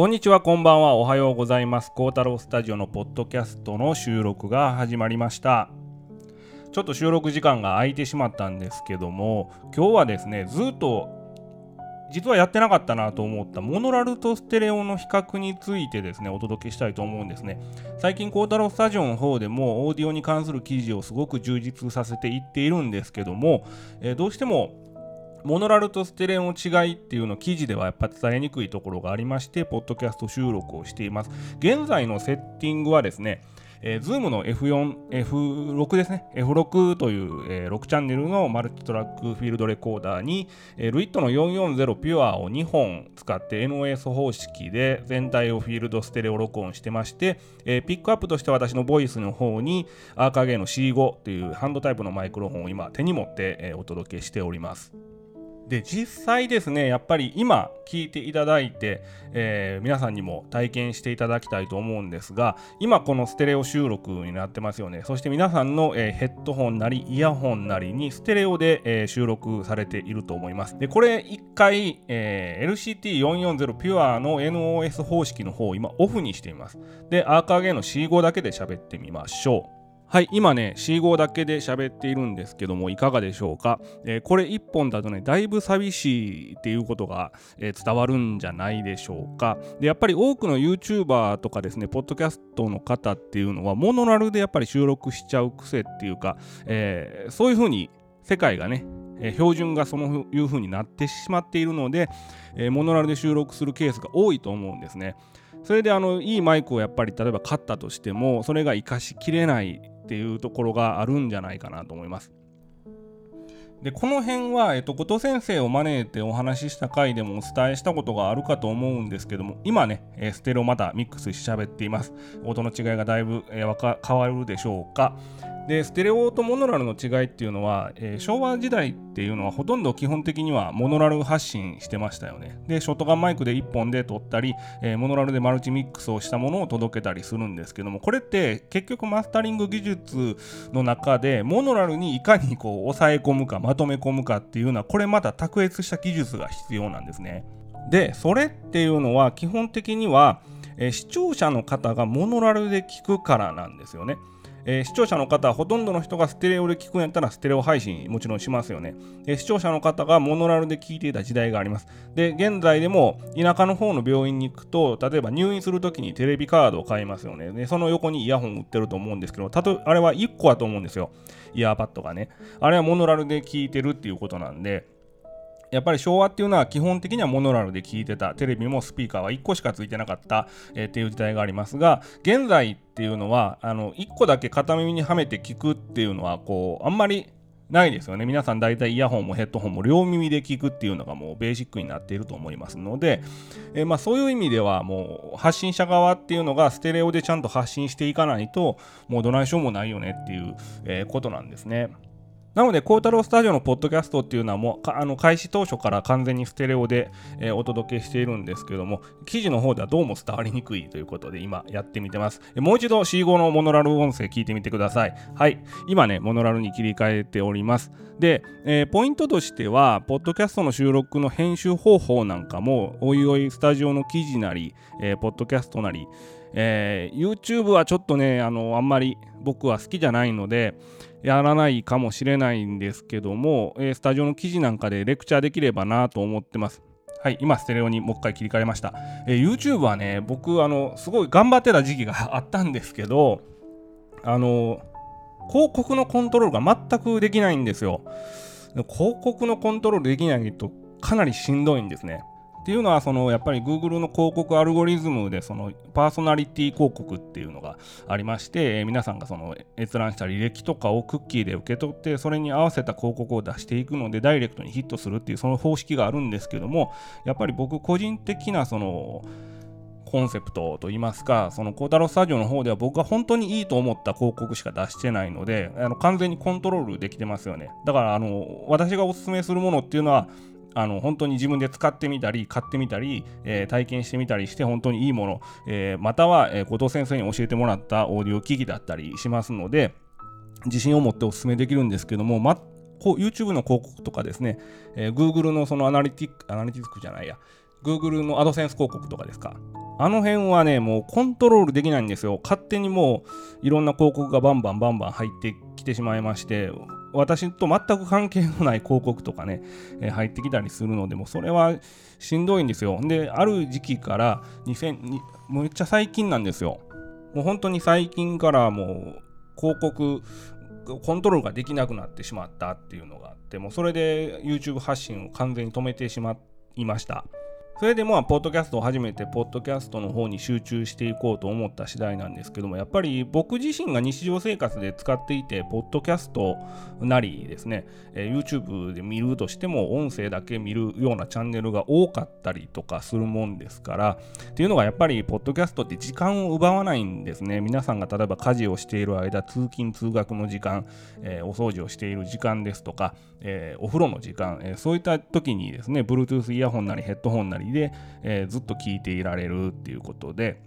こんにちは、こんばんは、おはようございます。孝太郎スタジオのポッドキャストの収録が始まりました。ちょっと収録時間が空いてしまったんですけども、今日はですね、ずっと実はやってなかったなと思ったモノラルとステレオの比較についてですね、お届けしたいと思うんですね。最近、孝太郎スタジオの方でもオーディオに関する記事をすごく充実させていっているんですけども、えーどうしてもモノラルとステレオの違いっていうの記事ではやっぱ伝えにくいところがありまして、ポッドキャスト収録をしています。現在のセッティングはですね、えー、Zoom の F4、F6 ですね。F6 という、えー6チャンネルのマルチトラックフィールドレコーダーに、えー、ルイットの440ピュアを2本使って NOS 方式で全体をフィールドステレオ録音してまして、えーピックアップとして私のボイスの方にアーカーゲイの C5 というハンドタイプのマイクロフォンを今手に持って、えーお届けしております。で実際ですねやっぱり今聞いていただいて、えー皆さんにも体験していただきたいと思うんですが今このステレオ収録になってますよね。そして皆さんの、えーヘッドホンなりイヤホンなりにステレオで、えー収録されていると思います。でこれ1回、えー LCT440 ピュアの NOS 方式の方を今オフにしています。でアーカーゲイの C5 だけで喋ってみましょう。はい、今ね、C5 だけで喋っているんですけども、いかがでしょうか？えーこれ1本だとね、だいぶ寂しいっていうことが、えー伝わるんじゃないでしょうか？で、やっぱり多くの YouTuber とかですね、ポッドキャストの方っていうのは、モノラルでやっぱり収録しちゃう癖っていうか、えーそういうふうに世界がね、え標準がそういう風になってしまっているので、えーモノラルで収録するケースが多いと思うんですね。それであのいいマイクをやっぱり例えば買ったとしてもそれが活かしきれないっていうところがあるんじゃないかなと思います。でこの辺は、えっと、後藤先生を招いてお話しした回でもお伝えしたことがあるかと思うんですけども今ね、えステレオまたミックスし喋っています音の違いがだいぶ、えー変わるでしょうかでステレオとモノラルの違いっていうのは、えー昭和時代っていうのはほとんど基本的にはモノラル発信してましたよね。でショートガンマイクで1本で撮ったり、えーモノラルでマルチミックスをしたものを届けたりするんですけどもこれって結局マスタリング技術の中でモノラルにいかにこう抑え込むかまとめ込むかっていうのはこれまた卓越した技術が必要なんですね。でそれっていうのは基本的には、えー視聴者の方がモノラルで聞くからなんですよね。えー視聴者の方ほとんどの人がステレオで聞くんやったらステレオ配信もちろんしますよね、えー視聴者の方がモノラルで聞いていた時代があります。で現在でも田舎の方の病院に行くと例えば入院するときにテレビカードを買いますよね。でその横にイヤホン売ってると思うんですけどたとあれは1個だと思うんですよ。イヤーパッドがね。あれはモノラルで聞いてるっていうことなんで。やっぱり昭和っていうのは基本的にはモノラルで聞いてた。テレビもスピーカーは1個しかついてなかった、えーっていう時代がありますが現在っていうのはあの1個だけ片耳にはめて聞くっていうのはこうあんまりないですよね。皆さん大体イヤホンもヘッドホンも両耳で聞くっていうのがもうベーシックになっていると思いますので、えーまあ、そういう意味ではもう発信者側っていうのがステレオでちゃんと発信していかないともうどないしようもないよねっていう、えことなんですね。なので、孝太郎スタジオのポッドキャストっていうのはもうあの開始当初から完全にステレオで、えーお届けしているんですけども、記事の方ではどうも伝わりにくいということで今やってみてます。もう一度 C5 のモノラル音声聞いてみてください。はい。今ね、モノラルに切り替えております。で、えーポイントとしては、ポッドキャストの収録の編集方法なんかも、おいおいスタジオの記事なり、えーポッドキャストなり、えー YouTube はちょっとね、あの、あんまり僕は好きじゃないので、やらないかもしれないんですけども、えースタジオの記事なんかでレクチャーできればなと思ってます。はい、今ステレオにもう一回切り替えました。えー YouTube はね、僕、あの、すごい頑張ってた時期があったんですけど、あの、広告のコントロールが全くできないんですよ。広告のコントロールできないとかなりしんどいんですね。っていうのはそのやっぱり Google の広告アルゴリズムでそのパーソナリティ広告っていうのがありまして、え皆さんがその閲覧した履歴とかをクッキーで受け取ってそれに合わせた広告を出していくのでダイレクトにヒットするっていうその方式があるんですけどもやっぱり僕個人的なそのコンセプトといいますか、その孝太郎スタジオの方では僕が本当にいいと思った広告しか出してないので、あの完全にコントロールできてますよね。だから、あの私がおすすめするものっていうのは、あの本当に自分で使ってみたり、買ってみたり、えー体験してみたりして、本当にいいもの、えーまたは、えー後藤先生に教えてもらったオーディオ機器だったりしますので、自信を持ってお勧めできるんですけども、ま、こう YouTube の広告とかですね、えー Google のそのアナリティック、アナリティックじゃないや、Google の AdSense 広告とかですか。あの辺はね、もうコントロールできないんですよ。勝手にもういろんな広告がバンバンバンバン入ってきてしまいまして、私と全く関係のない広告とかね、えー、入ってきたりするので、もうそれはしんどいんですよ。で、ある時期から2000、めっちゃ最近なんですよ。もう本当に最近からもう広告コントロールができなくなってしまったっていうのがあってもうそれで YouTube 発信を完全に止めてしまいましたそれでまあ、ポッドキャストを始めて、ポッドキャストの方に集中していこうと思った次第なんですけども、やっぱり僕自身が日常生活で使っていて、ポッドキャストなりですね、えー、YouTube で見るとしても、音声だけ見るようなチャンネルが多かったりとかするもんですから、っていうのがやっぱり、ポッドキャストって時間を奪わないんですね。皆さんが例えば家事をしている間、通勤・通学の時間、えー、お掃除をしている時間ですとか、えー、お風呂の時間、えそういった時にですね、Bluetooth イヤホンなりヘッドホンなりで、えー、ずっと聞いていられるっていうことで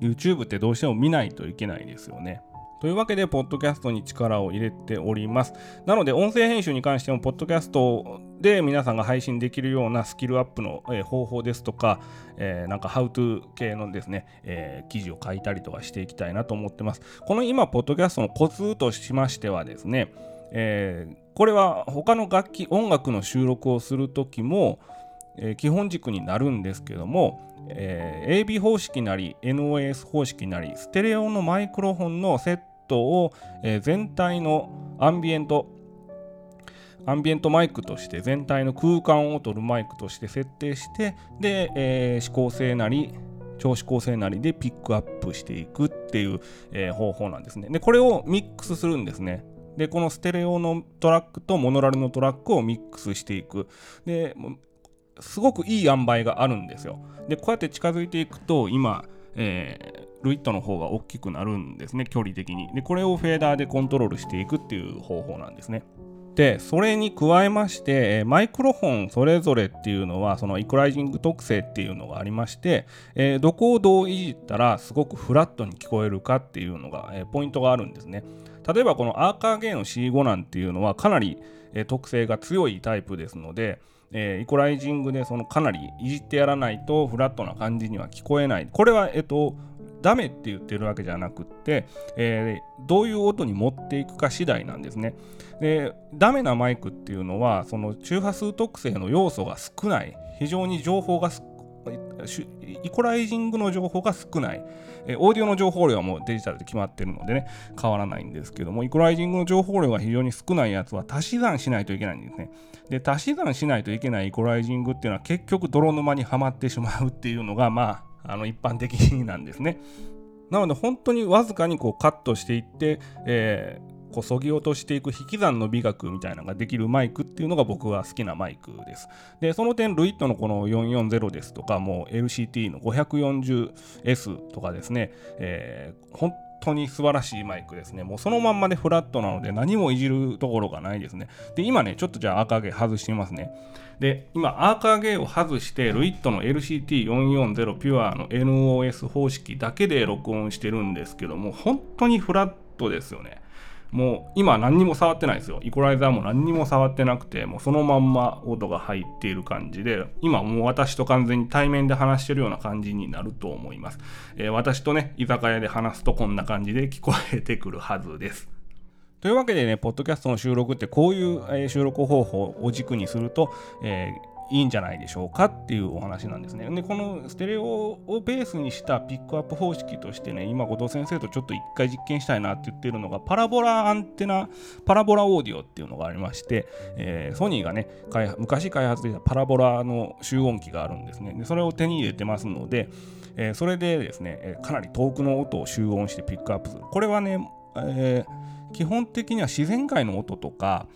YouTube ってどうしても見ないといけないですよね。というわけで、ポッドキャストに力を入れております。なので、音声編集に関しても、ポッドキャストで皆さんが配信できるようなスキルアップの、え、方法ですとか、えー、なんか、ハウトゥー系のですね、えー、記事を書いたりとかしていきたいなと思ってます。この今、ポッドキャストのコツとしましてはですね、えこれは他の楽器、音楽の収録をするときも、え、基本軸になるんですけども、えー、AB 方式なり NOS 方式なりステレオのマイクロフォンのセットを、えー、全体のアンビエントアンビエントマイクとして全体の空間を取るマイクとして設定してで、えー、指向性なり超指向性なりでピックアップしていくっていう、え、方法なんですね。でこれをミックスするんですね。でこのステレオのトラックとモノラルのトラックをミックスしていく。ですごくいい塩梅があるんですよ。で、こうやって近づいていくと、今、えー、ルイットの方が大きくなるんですね、距離的に。で、これをフェーダーでコントロールしていくっていう方法なんですね。で、それに加えまして、マイクロフォンそれぞれっていうのは、そのイクライジング特性っていうのがありまして、えー、どこをどういじったらすごくフラットに聞こえるかっていうのが、えー、ポイントがあるんですね。例えばこのアーカーゲイの C5 なんていうのはかなり、えー、特性が強いタイプですので、えー、イコライジングでそのかなりいじってやらないとフラットな感じには聞こえない。これは、えっと、ダメって言ってるわけじゃなくって、えー、どういう音に持っていくか次第なんですね。で、ダメなマイクっていうのは、その周波数特性の要素が少ない、非常に情報が少イコライジングの情報が少ない。えオーディオの情報量はもうデジタルで決まってるのでね、変わらないんですけども、イコライジングの情報量が非常に少ないやつは足し算しないといけないんですね。で、足し算しないといけないイコライジングっていうのは結局泥沼にはまってしまうっていうのが、まあ、あの一般的なんですね。なので本当にわずかにこうカットしていって、えーこそぎ落としていく引き算の美学みたいなのができるマイクっていうのが僕は好きなマイクです。で、その点、ルイットのこの440ですとか、もう LCT の 540S とかですね、えー、本当に素晴らしいマイクですね。もうそのまんまでフラットなので何もいじるところがないですね。で、今ね、ちょっとじゃあアーカーゲー外してみますね。で、今アーカーゲーを外して、ルイットの LCT440 ピュアの NOS 方式だけで録音してるんですけども、本当にフラットですよね。もう今何にも触ってないですよ。イコライザーも何にも触ってなくて、もうそのまんま音が入っている感じで、今もう私と完全に対面で話してるような感じになると思います。えー、私とね、居酒屋で話すとこんな感じで聞こえてくるはずです。というわけでね、ポッドキャストの収録ってこういう、収録方法を軸にすると、えーいいんじゃないでしょうかっていうお話なんですね。で、このステレオをベースにしたピックアップ方式としてね、今、後藤先生とちょっと一回実験したいなって言ってるのが、パラボラアンテナ、パラボラオーディオっていうのがありまして、えー、ソニーがね、昔開発できたパラボラの集音機があるんですね。で、それを手に入れてますので、えー、それでですね、かなり遠くの音を集音してピックアップする。これはね、えー、基本的には自然界の音とか、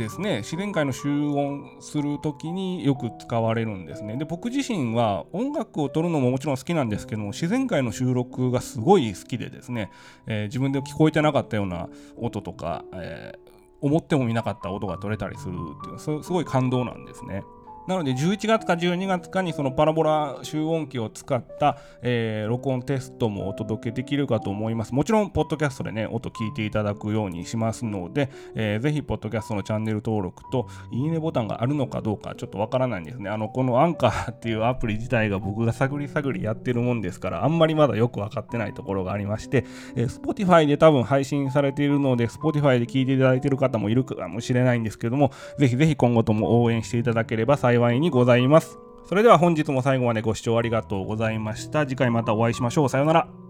ですね自然界の集音する時によく使われるんですね。で僕自身は音楽を撮るのももちろん好きなんですけども自然界の収録がすごい好きでですね、えー、自分で聞こえてなかったような音とか、えー、思ってもみなかった音が取れたりするっていうすごい感動なんですね。なので11月か12月かにそのパラボラ集音機を使った、えー、録音テストもお届けできるかと思います。もちろん、ポッドキャストでね、音聞いていただくようにしますので、えー、ぜひ、ポッドキャストのチャンネル登録と、いいねボタンがあるのかどうか、ちょっとわからないんですね。あの、このアンカーっていうアプリ自体が僕が探り探りやってるもんですから、あんまりまだよくわかってないところがありまして、えー、Spotify で多分配信されているので、Spotify で聞いていただいている方もいるかもしれないんですけども、ぜひぜひ今後とも応援していただければ幸い幸いにございます。それでは本日も最後までご視聴ありがとうございました。次回またお会いしましょう。さようなら。